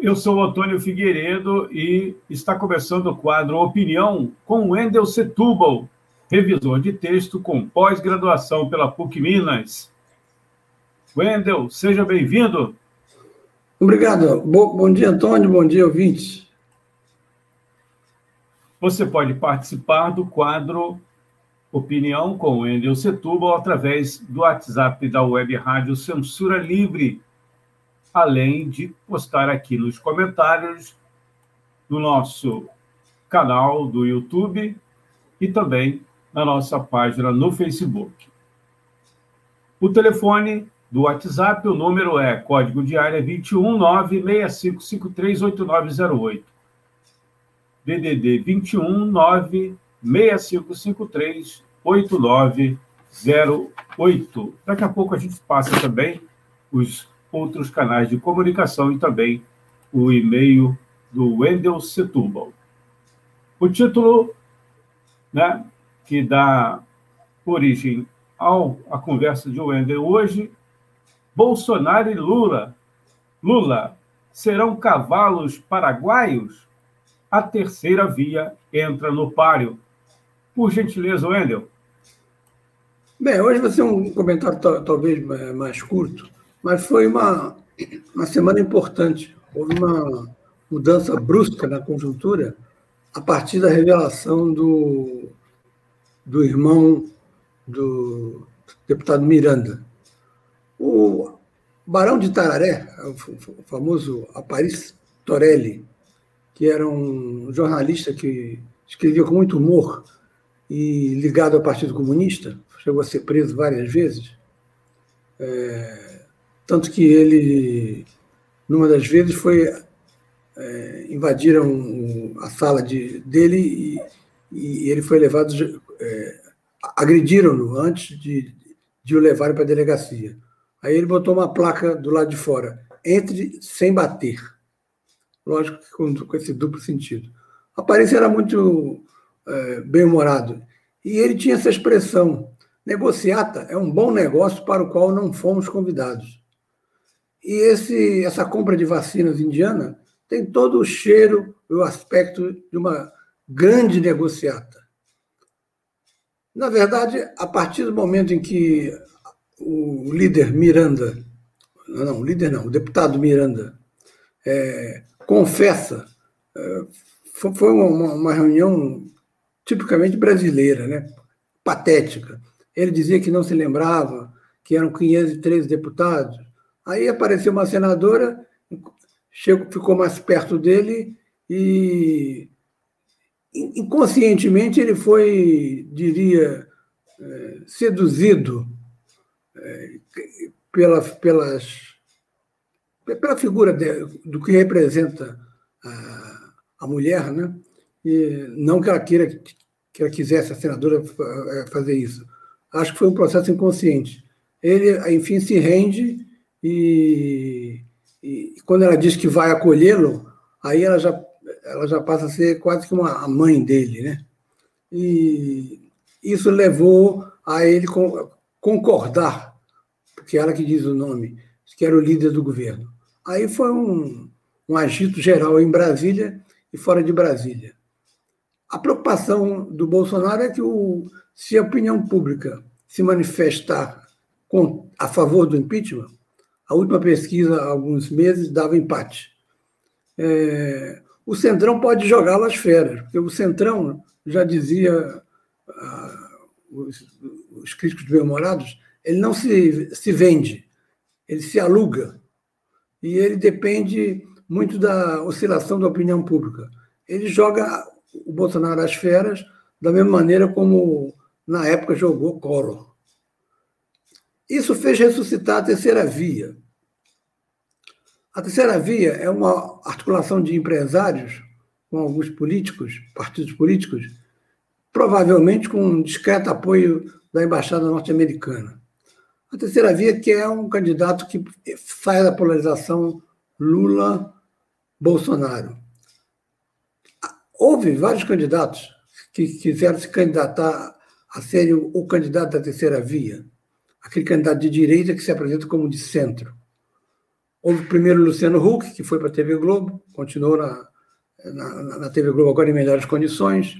eu sou o Antônio Figueiredo e está começando o quadro Opinião com Wendel Setúbal, revisor de texto com pós-graduação pela PUC Minas. Wendel, seja bem-vindo. Obrigado. Bom, bom dia, Antônio. Bom dia, ouvintes. Você pode participar do quadro Opinião com Wendel Setúbal através do WhatsApp da Web Rádio Censura Livre além de postar aqui nos comentários do nosso canal do YouTube e também na nossa página no Facebook. O telefone do WhatsApp, o número é código de área 21 965538908. DDD 21 965538908. Daqui a pouco a gente passa também os outros canais de comunicação e também o e-mail do Wendel Setúbal. O título né, que dá origem ao, à conversa de Wendel hoje, Bolsonaro e Lula. Lula serão cavalos paraguaios? A terceira via entra no páreo. Por gentileza, Wendel. Bem, hoje vai ser um comentário talvez mais curto, mas foi uma, uma semana importante. Houve uma mudança brusca na conjuntura a partir da revelação do, do irmão do deputado Miranda. O Barão de Tararé, o famoso Aparis Torelli, que era um jornalista que escrevia com muito humor e ligado ao Partido Comunista, chegou a ser preso várias vezes. É, tanto que ele, numa das vezes, foi. É, invadiram a sala de, dele e, e ele foi levado. É, agrediram-no antes de, de o levarem para a delegacia. Aí ele botou uma placa do lado de fora: entre sem bater. Lógico que com, com esse duplo sentido. A aparência era muito é, bem-humorado. E ele tinha essa expressão: negociata é um bom negócio para o qual não fomos convidados. E esse, essa compra de vacinas indiana tem todo o cheiro e o aspecto de uma grande negociata. Na verdade, a partir do momento em que o líder Miranda, não, o líder não, o deputado Miranda, é, confessa, é, foi uma, uma reunião tipicamente brasileira, né? patética. Ele dizia que não se lembrava, que eram 513 deputados, Aí apareceu uma senadora, chegou, ficou mais perto dele e inconscientemente ele foi, diria, é, seduzido é, pela, pelas, pela figura de, do que representa a, a mulher, né? E não que ela queira que ela quisesse a senadora é, fazer isso. Acho que foi um processo inconsciente. Ele, enfim, se rende e, e quando ela diz que vai acolhê-lo, aí ela já, ela já passa a ser quase que uma mãe dele, né? E isso levou a ele concordar, porque ela que diz o nome, que era o líder do governo. Aí foi um, um agito geral em Brasília e fora de Brasília. A preocupação do Bolsonaro é que o, se a opinião pública se manifestar com, a favor do impeachment, a última pesquisa, há alguns meses, dava empate. É, o Centrão pode jogá-lo às feras, porque o Centrão, já dizia ah, os, os, críticos bem-humorados, ele não se, se vende, ele se aluga. E ele depende muito da oscilação da opinião pública. Ele joga o Bolsonaro às feras da mesma maneira como na época jogou Collor. Isso fez ressuscitar a terceira via. A terceira via é uma articulação de empresários com alguns políticos, partidos políticos, provavelmente com um discreto apoio da embaixada norte-americana. A terceira via que é um candidato que faz a polarização Lula-Bolsonaro. Houve vários candidatos que quiseram se candidatar a ser o, candidato da terceira via, aquele candidato de direita que se apresenta como de centro. Houve primeiro Luciano Huck, que foi para a TV Globo, continuou na, na, na, TV Globo agora em melhores condições.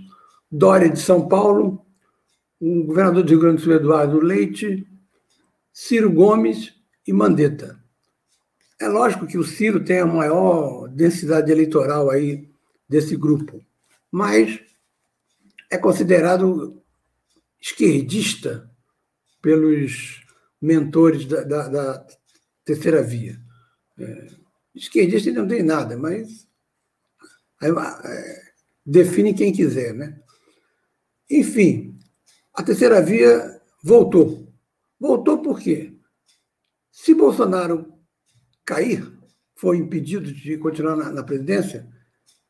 Dória de São Paulo, o governador do Rio Grande do Sul, Eduardo Leite, Ciro Gomes e Mandetta. É lógico que o Ciro tem a maior densidade eleitoral aí desse grupo, mas é considerado esquerdista pelos mentores da, da, da terceira via. É, esquerdista não tem nada, mas é, define quem quiser. Né? Enfim, a terceira via voltou. Voltou por quê? Se Bolsonaro cair, for impedido de continuar na, na presidência,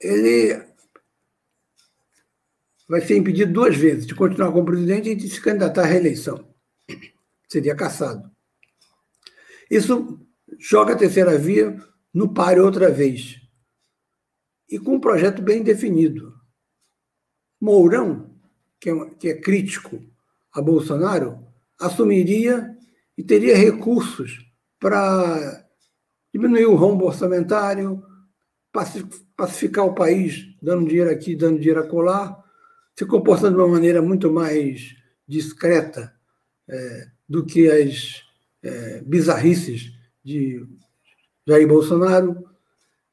ele vai ser impedido duas vezes de continuar como presidente e de se candidatar à reeleição. Seria caçado. Isso joga a terceira via no páreo outra vez. E com um projeto bem definido. Mourão, que é, que é crítico a Bolsonaro, assumiria e teria recursos para diminuir o rombo orçamentário, pacificar o país, dando dinheiro aqui, dando dinheiro acolá, se comportando de uma maneira muito mais discreta é, do que as é, bizarrices de Jair Bolsonaro.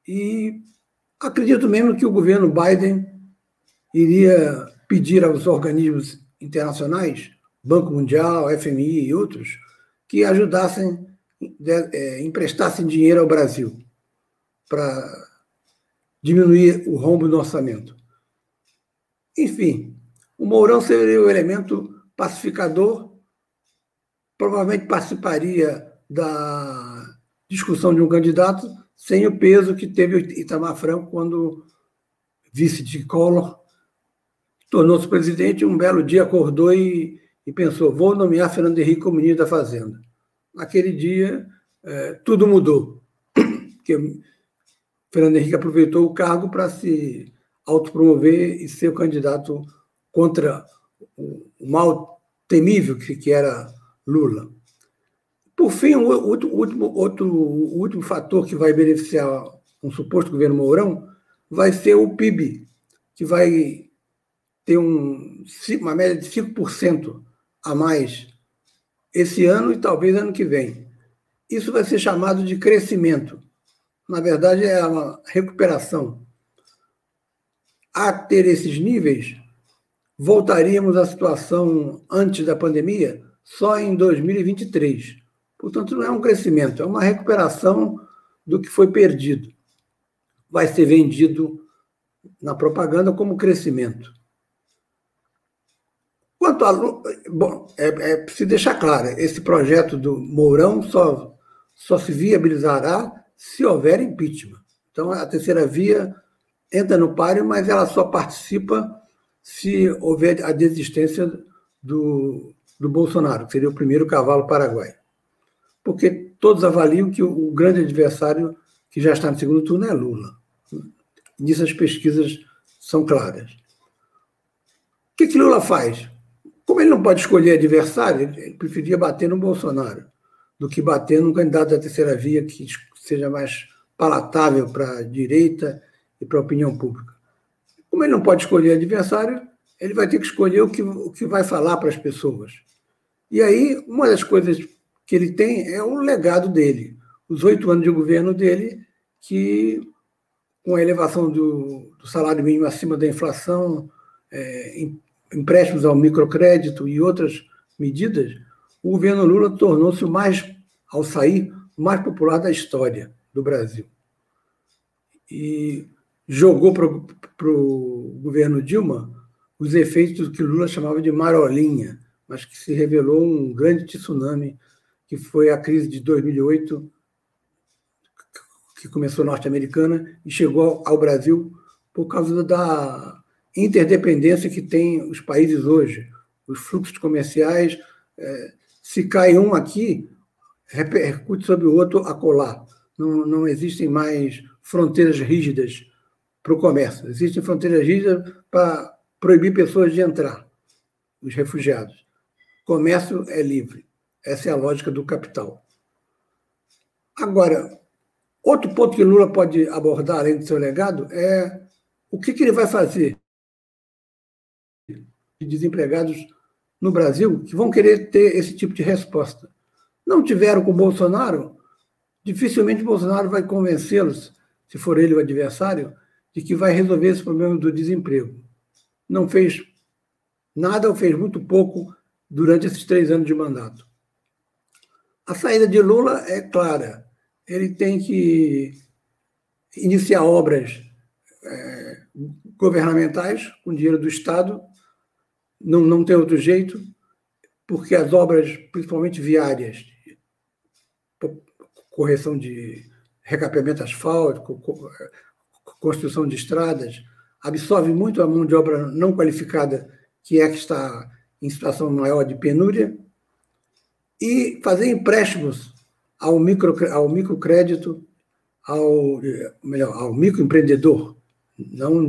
E acredito mesmo que o governo Biden iria pedir aos organismos internacionais, Banco Mundial, FMI e outros, que ajudassem, é, emprestassem dinheiro ao Brasil para diminuir o rombo no orçamento. Enfim, o Mourão seria o elemento pacificador, provavelmente participaria da discussão de um candidato sem o peso que teve Itamar Franco quando vice de Collor tornou-se presidente. Um belo dia acordou e, e, pensou: vou nomear Fernando Henrique como ministro da Fazenda. Naquele dia, é, tudo mudou, porque Fernando Henrique aproveitou o cargo para se autopromover e ser o candidato contra o mal temível que, que era Lula. Por fim, o último, outro, último fator que vai beneficiar um suposto governo Mourão vai ser o PIB, que vai ter um, uma média de 5% a mais esse ano e talvez ano que vem. Isso vai ser chamado de crescimento. Na verdade, é uma recuperação a ter esses níveis, voltaríamos à situação antes da pandemia só em 2023. Portanto, não é um crescimento, é uma recuperação do que foi perdido. Vai ser vendido na propaganda como crescimento. Quanto a. Bom, é, é preciso deixar claro: esse projeto do Mourão só, só se viabilizará se houver impeachment. Então, a terceira via entra no páreo, mas ela só participa se houver a desistência do, do Bolsonaro, que seria o primeiro cavalo paraguaio. Porque todos avaliam que o, o grande adversário que já está no segundo turno é Lula. Nisso as pesquisas são claras. O que, que Lula faz? Como ele não pode escolher adversário, ele preferia bater no Bolsonaro do que bater num candidato da terceira via que seja mais palatável para a direita e para a opinião pública. Como ele não pode escolher adversário, ele vai ter que escolher o que, o que vai falar para as pessoas. E aí, uma das coisas que ele tem é o legado dele, os oito anos de governo dele, que, com a elevação do, do salário mínimo acima da inflação, é, empréstimos ao microcrédito e outras medidas, o governo Lula tornou-se o mais, ao sair, o mais popular da história do Brasil. E jogou para o governo Dilma os efeitos que Lula chamava de marolinha, mas que se revelou um grande tsunami, que foi a crise de 2008, que começou norte-americana e chegou ao Brasil por causa da interdependência que tem os países hoje. Os fluxos comerciais, é, se cai um aqui, repercute sobre o outro acolá. Não, não existem mais fronteiras rígidas para o comércio. Existem fronteiras rígidas para proibir pessoas de entrar, os refugiados. Comércio é livre. Essa é a lógica do capital. Agora, outro ponto que Lula pode abordar, além do seu legado, é o que, que ele vai fazer de desempregados no Brasil que vão querer ter esse tipo de resposta. Não tiveram com Bolsonaro, dificilmente Bolsonaro vai convencê-los, se for ele o adversário, de que vai resolver esse problema do desemprego. Não fez nada ou fez muito pouco durante esses três anos de mandato. A saída de Lula é clara. Ele tem que iniciar obras é, governamentais com dinheiro do Estado. Não, não tem outro jeito, porque as obras, principalmente viárias, correção de recapeamento asfáltico, construção de estradas, absorve muito a mão de obra não qualificada, que é que está em situação maior de penúria, e fazer empréstimos ao, micro, ao microcrédito, ao, melhor, ao microempreendedor, não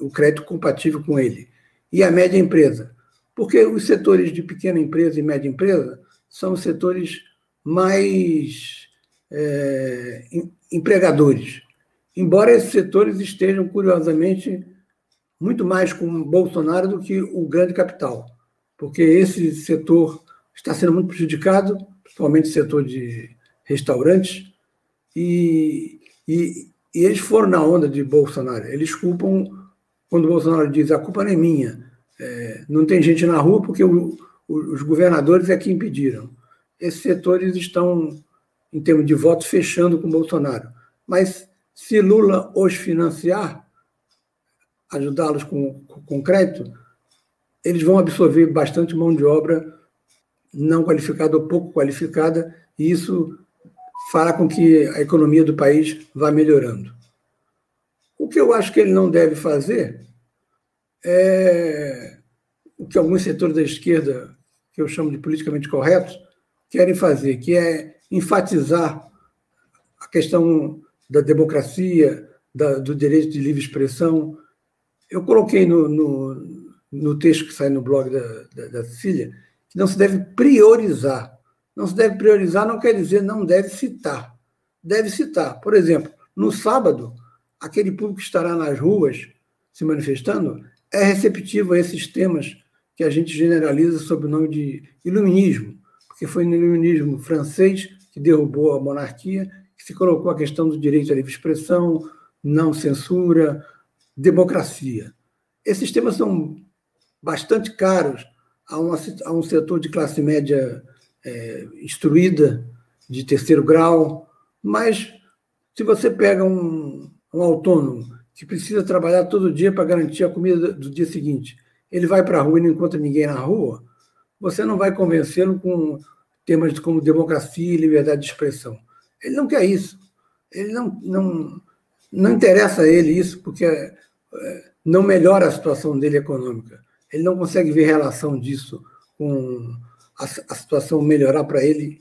o crédito compatível com ele, e a média empresa. Porque os setores de pequena empresa e média empresa são os setores mais é, empregadores. Embora esses setores estejam, curiosamente, muito mais com Bolsonaro do que o grande capital, porque esse setor está sendo muito prejudicado, principalmente o setor de restaurantes, e, e, e eles foram na onda de Bolsonaro. Eles culpam, quando Bolsonaro diz a culpa não é minha, é, não tem gente na rua porque o, o, os governadores é que impediram. Esses setores estão em termos de votos, fechando com Bolsonaro. Mas se Lula os financiar, ajudá-los com, com crédito, eles vão absorver bastante mão de obra não qualificada ou pouco qualificada, e isso fará com que a economia do país vá melhorando. O que eu acho que ele não deve fazer é o que alguns setores da esquerda, que eu chamo de politicamente corretos, querem fazer, que é enfatizar a questão da democracia, da, do direito de livre expressão. Eu coloquei no, no, no texto que sai no blog da, da, da Cecília que não se deve priorizar. Não se deve priorizar não quer dizer não deve citar. Deve citar. Por exemplo, no sábado, aquele público que estará nas ruas se manifestando é receptivo a esses temas que a gente generaliza sob o nome de iluminismo, porque foi no iluminismo francês que derrubou a monarquia, que se colocou a questão do direito à livre expressão, não censura, democracia. Esses temas são bastante caros a, uma, a um setor de classe média é, instruída, de terceiro grau, mas se você pega um, um autônomo que precisa trabalhar todo dia para garantir a comida do dia seguinte, ele vai para a rua e não encontra ninguém na rua, você não vai convencê-lo com temas como democracia e liberdade de expressão. Ele não quer isso. Ele não, não, não interessa a ele isso, porque não melhora a situação dele econômica. Ele não consegue ver relação disso com a, a situação melhorar para ele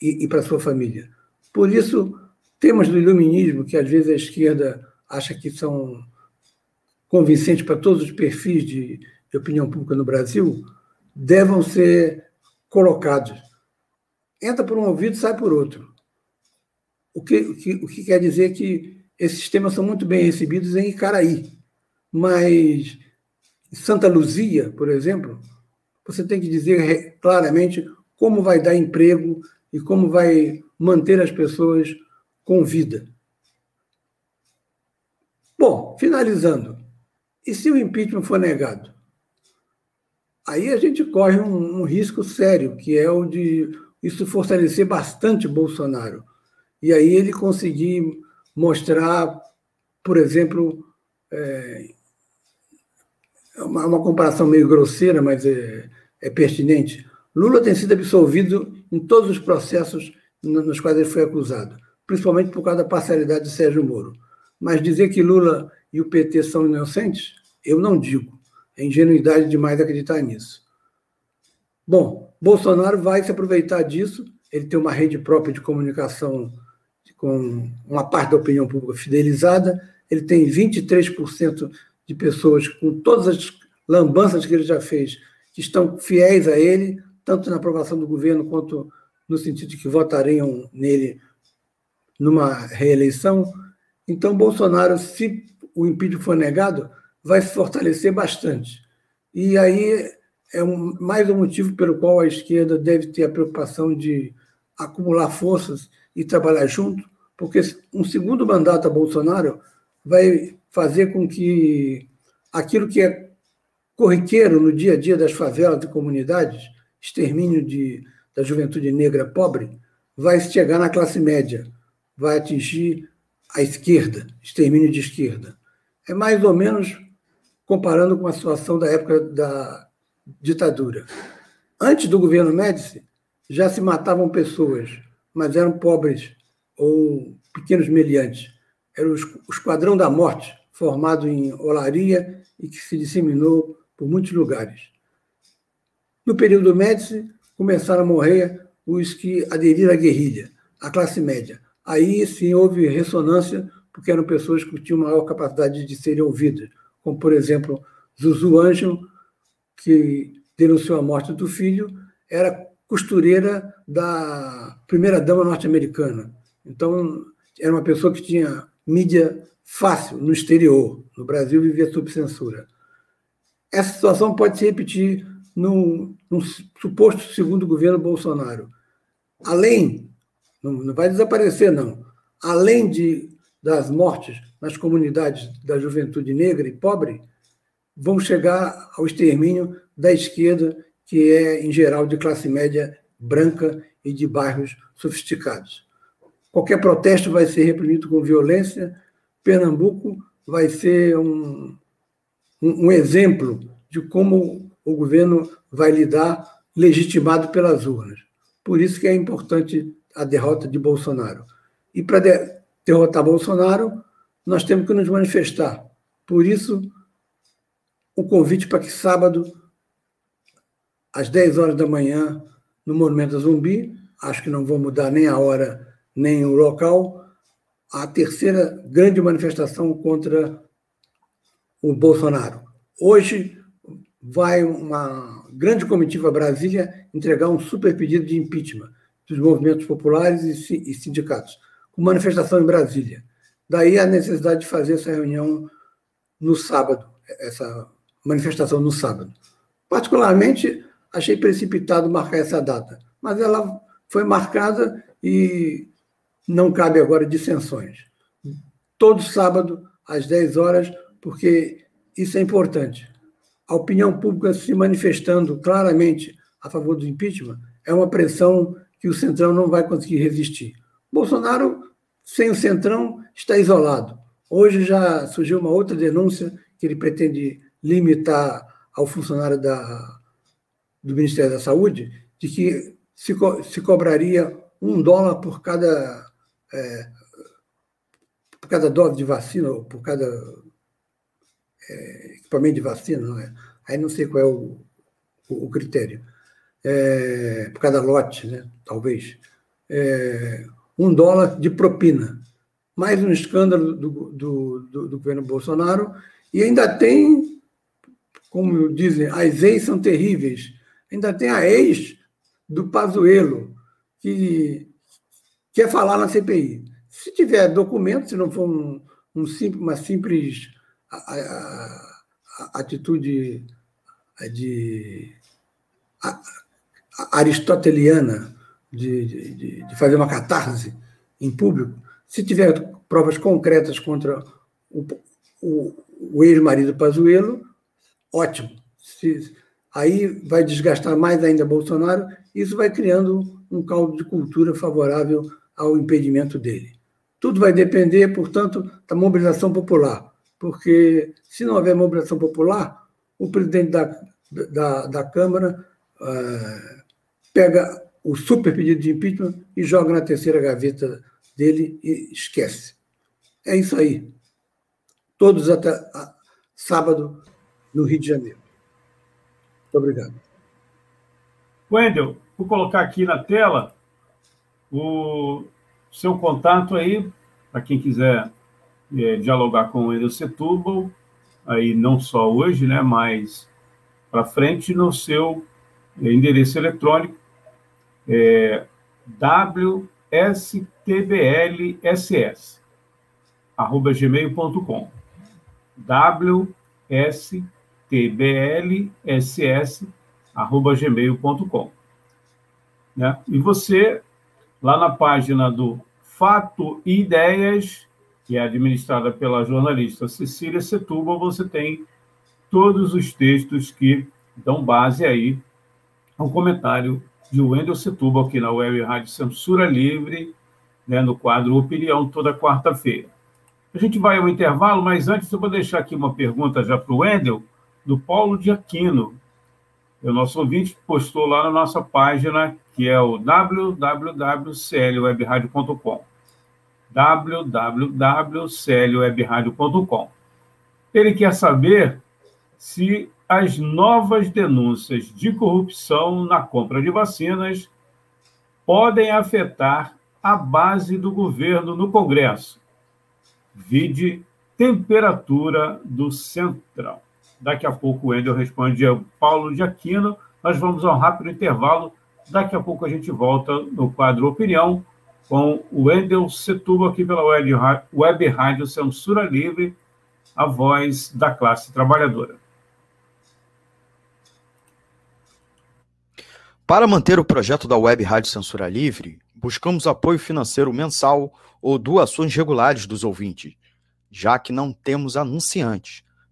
e, e para sua família. Por isso, temas do iluminismo, que às vezes a esquerda acha que são convincentes para todos os perfis de, de opinião pública no Brasil, devam ser colocados entra por um ouvido sai por outro. O que, o que, o que quer dizer que esses temas são muito bem recebidos em Icaraí, mas Santa Luzia, por exemplo, você tem que dizer claramente como vai dar emprego e como vai manter as pessoas com vida. Bom, finalizando, e se o impeachment for negado? Aí a gente corre um, um risco sério, que é o de isso fortalecer bastante Bolsonaro. E aí ele conseguir mostrar, por exemplo, é, uma, uma, comparação meio grosseira, mas é, é pertinente. Lula tem sido absolvido em todos os processos nos quais ele foi acusado, principalmente por causa da parcialidade de Sérgio Moro. Mas dizer que Lula e o PT são inocentes, eu não digo. É ingenuidade demais acreditar nisso. Bom, Bolsonaro vai se aproveitar disso. Ele tem uma rede própria de comunicação com uma parte da opinião pública fidelizada. Ele tem 23% de pessoas com todas as lambanças que ele já fez que estão fiéis a ele, tanto na aprovação do governo quanto no sentido de que votariam nele numa reeleição. Então, Bolsonaro, se o impeachment for negado, vai se fortalecer bastante. E aí é um, mais um motivo pelo qual a esquerda deve ter a preocupação de acumular forças e trabalhar junto, porque um segundo mandato a Bolsonaro vai fazer com que aquilo que é corriqueiro no dia a dia das favelas e comunidades, extermínio de, da juventude negra pobre, vai chegar na classe média, vai atingir a esquerda, extermínio de esquerda. É mais ou menos comparando com a situação da época da ditadura. Antes do governo Médici, já se matavam pessoas, mas eram pobres ou pequenos meliantes. Era o Esquadrão da Morte, formado em Olaria e que se disseminou por muitos lugares. No período Médici, começaram a morrer os que aderiram à guerrilha, a classe média. Aí sim houve ressonância, porque eram pessoas que tinham maior capacidade de serem ouvidas, como, por exemplo, Zuzu Ângelo, que denunciou a morte do filho, era costureira da primeira-dama norte-americana. Então, era uma pessoa que tinha mídia fácil no exterior. No Brasil, vivia sob censura. Essa situação pode se repetir no, no suposto segundo governo Bolsonaro. Além, não, não vai desaparecer, não, além de, das mortes nas comunidades da juventude negra e pobre, vão chegar ao extermínio da esquerda, que é, em geral, de classe média branca e de bairros sofisticados. Qualquer protesto vai ser reprimido com violência. Pernambuco vai ser um, um, um exemplo de como o governo vai lidar legitimado pelas urnas. Por isso que é importante a derrota de Bolsonaro. E para de derrotar Bolsonaro, nós temos que nos manifestar. Por isso, o convite para que sábado, às 10 horas da manhã, no Monumento Zumbi, acho que não vou mudar nem a hora nem o local, a terceira grande manifestação contra o Bolsonaro. Hoje vai uma grande comitiva Brasília entregar um super pedido de impeachment dos movimentos populares e sindicatos, com manifestação em Brasília. Daí a necessidade de fazer essa reunião no sábado, essa manifestação no sábado. Particularmente, achei precipitado marcar essa data, mas ela foi marcada e não cabe agora dissensões. Todo sábado, às 10 horas, porque isso é importante. A opinião pública se manifestando claramente a favor do impeachment é uma pressão que o Centrão não vai conseguir resistir. Bolsonaro, sem o Centrão, está isolado. Hoje já surgiu uma outra denúncia que ele pretende limitar ao funcionário da, do Ministério da Saúde, de que se, co se cobraria um dólar por cada, é, por cada dose de vacina, ou por cada é, equipamento de vacina, não é? aí não sei qual é o, o, o critério, é, por cada lote, né? talvez, é, um dólar de propina. Mais um escândalo do, do, do, do governo Bolsonaro, e ainda tem, como dizem, as ex são terríveis, ainda tem a ex do Pazuello, que quer falar na CPI. Se tiver documento, se não for um, um simples, uma simples a, a, a atitude de aristoteliana de, de, de, fazer uma catarse em público, se tiver provas concretas contra o, o, o ex-marido Pazuello, ótimo. Se, aí vai desgastar mais ainda Bolsonaro, isso vai criando um caldo de cultura favorável ao impedimento dele. Tudo vai depender, portanto, da mobilização popular porque se não houver mobilização popular, o presidente da, da, da Câmara uh, pega o super pedido de impeachment e joga na terceira gaveta dele e esquece. É isso aí. todos até sábado no Rio de Janeiro. Muito obrigado. Wendel, vou colocar aqui na tela o seu contato aí, para quem quiser é, dialogar com o Wendel Setúbal, aí não só hoje, né, mas para frente no seu endereço eletrônico, é, wstblss, arroba gmail.com. wstblss, arroba gmail.com. Né? E você, lá na página do Fato e Ideias, que é administrada pela jornalista Cecília Setúbal, você tem todos os textos que dão base aí ao comentário de Wendel Setúbal aqui na Web Rádio Censura Livre, né, no quadro Opinião, toda quarta-feira. A gente vai ao intervalo, mas antes eu vou deixar aqui uma pergunta já para o Wendel, do Paulo de Aquino. O nosso ouvinte postou lá na nossa página, que é o www.clwebradio.com www.clwebradio.com Ele quer saber se as novas denúncias de corrupção na compra de vacinas podem afetar a base do governo no Congresso. Vide temperatura do Centrão. Daqui a pouco o Wendel responde ao Paulo de Aquino. Nós vamos a um rápido intervalo. Daqui a pouco a gente volta no quadro Opinião com o Wendel Setuba aqui pela Web, Web Rádio Censura Livre, a voz da classe trabalhadora. Para manter o projeto da Web Rádio Censura Livre, buscamos apoio financeiro mensal ou doações regulares dos ouvintes, já que não temos anunciantes,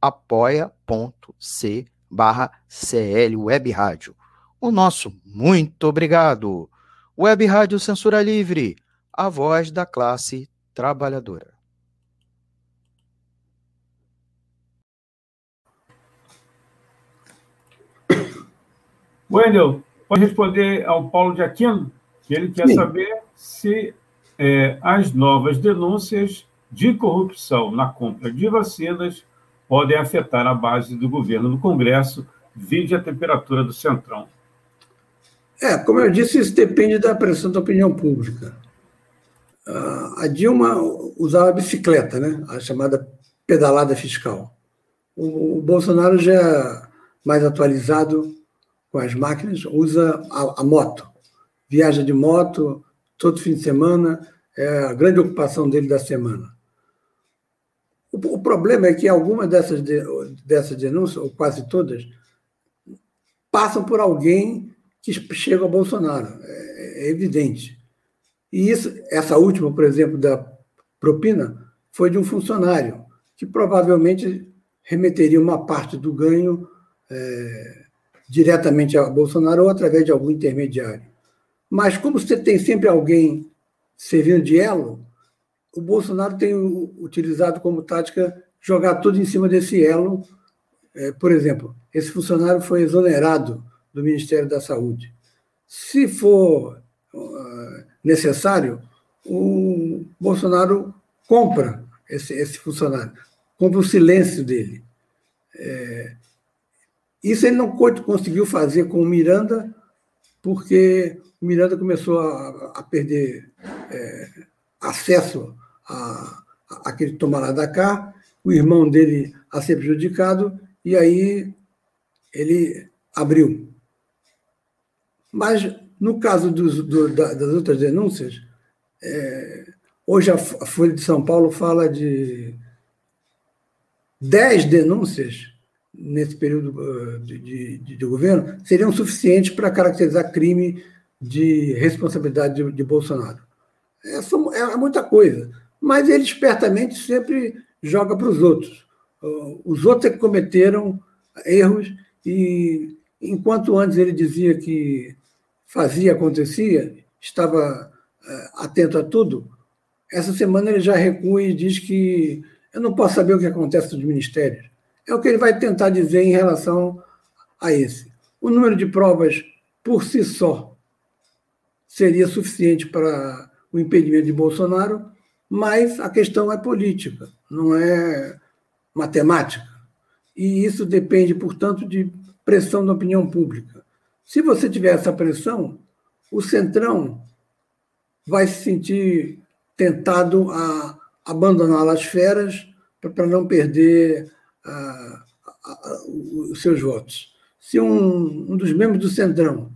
apoia.c barra CL Web Rádio. O nosso muito obrigado. Web Rádio Censura Livre, a voz da classe trabalhadora. Wendel, pode responder ao Paulo de Aquino, que ele quer Sim. saber se é, as novas denúncias de corrupção na compra de vacinas podem afetar a base do governo no Congresso, vide a temperatura do Centrão. É, como eu disse, isso depende da pressão da opinião pública. A Dilma usava a bicicleta, né? a chamada pedalada fiscal. O Bolsonaro já é mais atualizado com as máquinas, usa a moto. Viaja de moto todo fim de semana, é a grande ocupação dele da semana. O, o problema é que algumas dessas, de, dessas denúncias, ou quase todas, passam por alguém que chega ao Bolsonaro. É, é evidente. E isso, essa última, por exemplo, da propina, foi de um funcionário, que provavelmente remeteria uma parte do ganho é, diretamente a Bolsonaro ou através de algum intermediário. Mas como você tem sempre alguém servindo de elo, o Bolsonaro tem utilizado como tática jogar tudo em cima desse elo. É, por exemplo, esse funcionário foi exonerado do Ministério da Saúde. Se for uh, necessário, o Bolsonaro compra esse, esse funcionário, compra o silêncio dele. É, isso ele não conseguiu fazer com o Miranda, porque o Miranda começou a, a perder é, acesso a, a, aquele tomar da cá, o irmão dele a ser prejudicado, e aí ele abriu. Mas, no caso dos, do, das outras denúncias, é, hoje a Folha de São Paulo fala de 10 denúncias nesse período uh, de, de, de governo seriam suficientes para caracterizar crime de responsabilidade de, de Bolsonaro. É, é, é, muita coisa. Mas ele espertamente sempre joga para os outros. Os outros é que cometeram erros e, enquanto antes ele dizia que fazia, acontecia, estava eh, atento a tudo, essa semana ele já recua e diz que eu não posso saber o que acontece nos ministérios. É o que ele vai tentar dizer em relação a esse. O número de provas por si só seria suficiente para o impedimento de Bolsonaro, mas a questão é política, não é matemática. E isso depende, portanto, de pressão da opinião pública. Se você tiver essa pressão, o Centrão vai se sentir tentado a abandonar as feras para não perder ah, os seus votos. Se um, um dos membros do Centrão,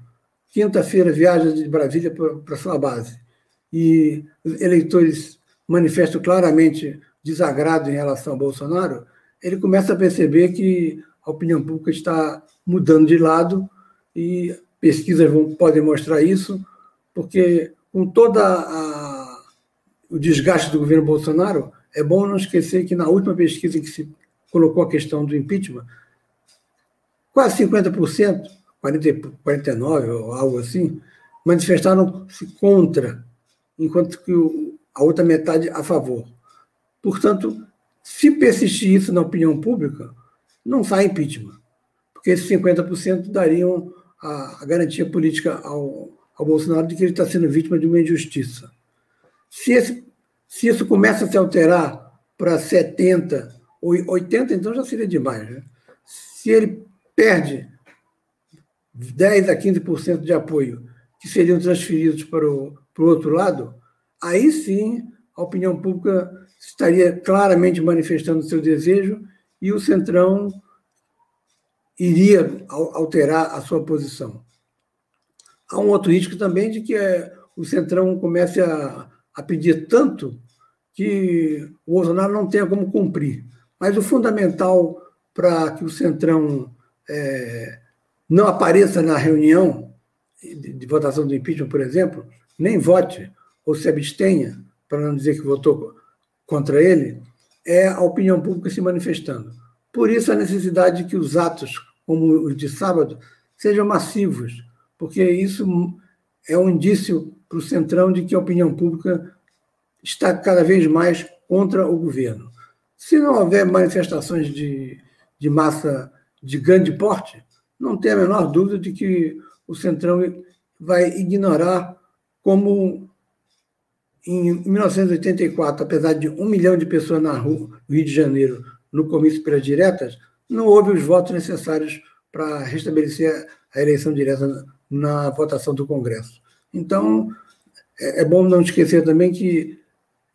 quinta-feira, viaja de Brasília para sua base e eleitores manifestam claramente desagrado em relação ao Bolsonaro, ele começa a perceber que a opinião pública está mudando de lado e pesquisas vão, podem mostrar isso, porque com toda a, o desgaste do governo Bolsonaro, é bom não esquecer que na última pesquisa em que se colocou a questão do impeachment, quase 50%, 40, 49% ou algo assim, manifestaram-se contra, enquanto que a outra metade a favor. Portanto, se persistir isso na opinião pública, não sai impeachment, porque esses 50% dariam a, a garantia política ao, ao Bolsonaro de que ele está sendo vítima de uma injustiça. Se, esse, se isso começa a se alterar para 70 ou 80, então já seria demais. Né? Se ele perde 10 a 15% de apoio que seriam transferidos para o, para o outro lado, aí sim a opinião pública estaria claramente manifestando seu desejo e o Centrão iria alterar a sua posição. Há um outro risco também de que é, o Centrão comece a, a pedir tanto que o Bolsonaro não tenha como cumprir. Mas o fundamental para que o Centrão é, não apareça na reunião de, votação do impeachment, por exemplo, nem vote ou se abstenha, para não dizer que votou contra ele, é a opinião pública se manifestando. Por isso, a necessidade de que os atos, como os de sábado, sejam massivos, porque isso é um indício para o Centrão de que a opinião pública está cada vez mais contra o governo. Se não houver manifestações de, de massa de grande porte, não tem a menor dúvida de que o Centrão vai ignorar como em 1984, apesar de um milhão de pessoas na rua, no Rio de Janeiro, no comício pelas diretas, não houve os votos necessários para restabelecer a eleição direta na votação do Congresso. Então, é, é bom não esquecer também que,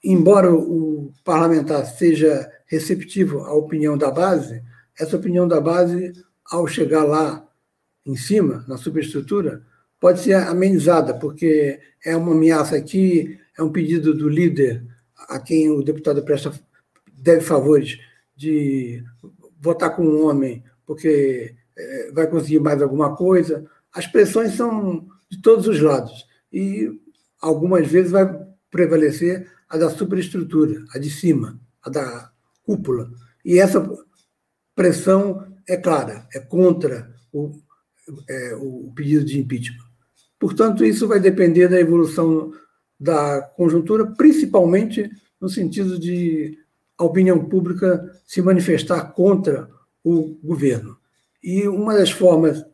embora o parlamentar seja receptivo à opinião da base, essa opinião da base, ao chegar lá em cima, na superestrutura, pode ser amenizada, porque é uma ameaça aqui, é um pedido do líder a quem o deputado presta deve favores de votar com um homem porque é, vai conseguir mais alguma coisa. As pressões são de todos os lados e algumas vezes vai prevalecer a da superestrutura, a de cima, a da cúpula. E essa pressão é clara, é contra o, é, o pedido de impeachment. Portanto, isso vai depender da evolução da conjuntura, principalmente no sentido de a opinião pública se manifestar contra o governo. E uma das formas,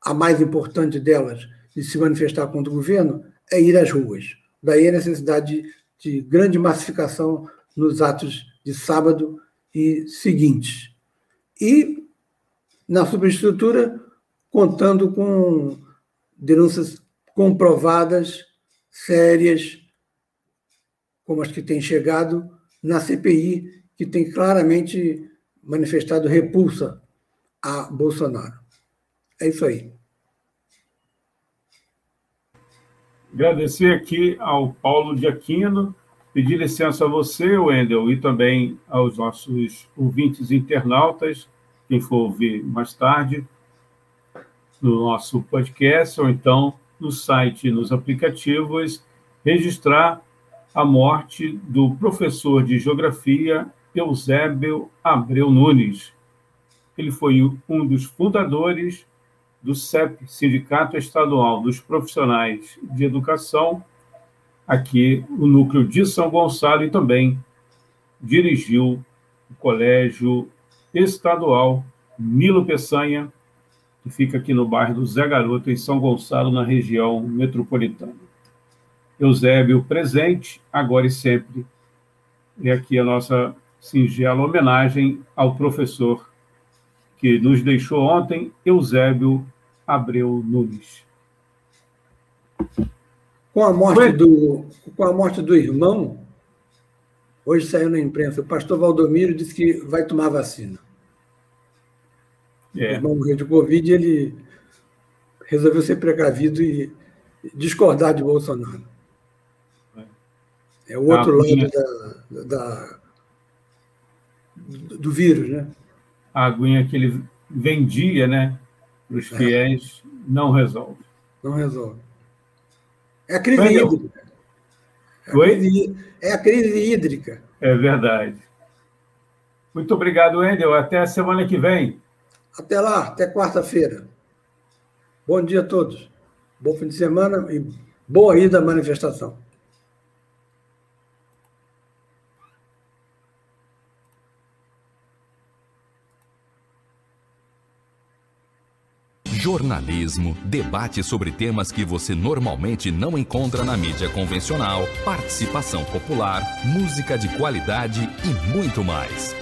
a mais importante delas, de se manifestar contra o governo é ir às ruas. Daí a necessidade de, de grande massificação nos atos de sábado e seguintes. E, na superestrutura, contando com denúncias comprovadas sérias, como as que têm chegado na CPI, que tem claramente manifestado repulsa a Bolsonaro. É isso aí. Agradecer aqui ao Paulo de Aquino, pedir licença a você, Wendel, e também aos nossos ouvintes internautas, quem for ouvir mais tarde no nosso podcast, ou então no site, nos aplicativos, registrar a morte do professor de geografia Eusébio Abreu Nunes. Ele foi um dos fundadores do CEP, Sindicato Estadual dos Profissionais de Educação, aqui o núcleo de São Gonçalo, e também dirigiu o Colégio Estadual Nilo Peçanha, que fica aqui no bairro do Zé Garoto, em São Gonçalo, na região metropolitana. Eusébio presente, agora e sempre. E aqui a nossa singela homenagem ao professor que nos deixou ontem, Eusébio Abreu Nunes. Com a morte, do, com a morte do irmão, hoje saiu na imprensa, o pastor Valdomiro disse que vai tomar vacina. É. O irmão morreu de Covid ele resolveu ser precavido e discordar de Bolsonaro. É o outro ah, lado da, da, do vírus, né? A aguinha que ele vendia, né, para os é. fiéis, é. não resolve. Não resolve. É a crise hídrica. É a crise, é a crise hídrica. É verdade. Muito obrigado, Wendel. Até a semana que vem. Até lá, até quarta-feira. Bom dia a todos. Bom fim de semana e boa ida à manifestação. jornalismo, debate sobre temas que você normalmente não encontra na mídia convencional, participação popular, música de qualidade e muito mais.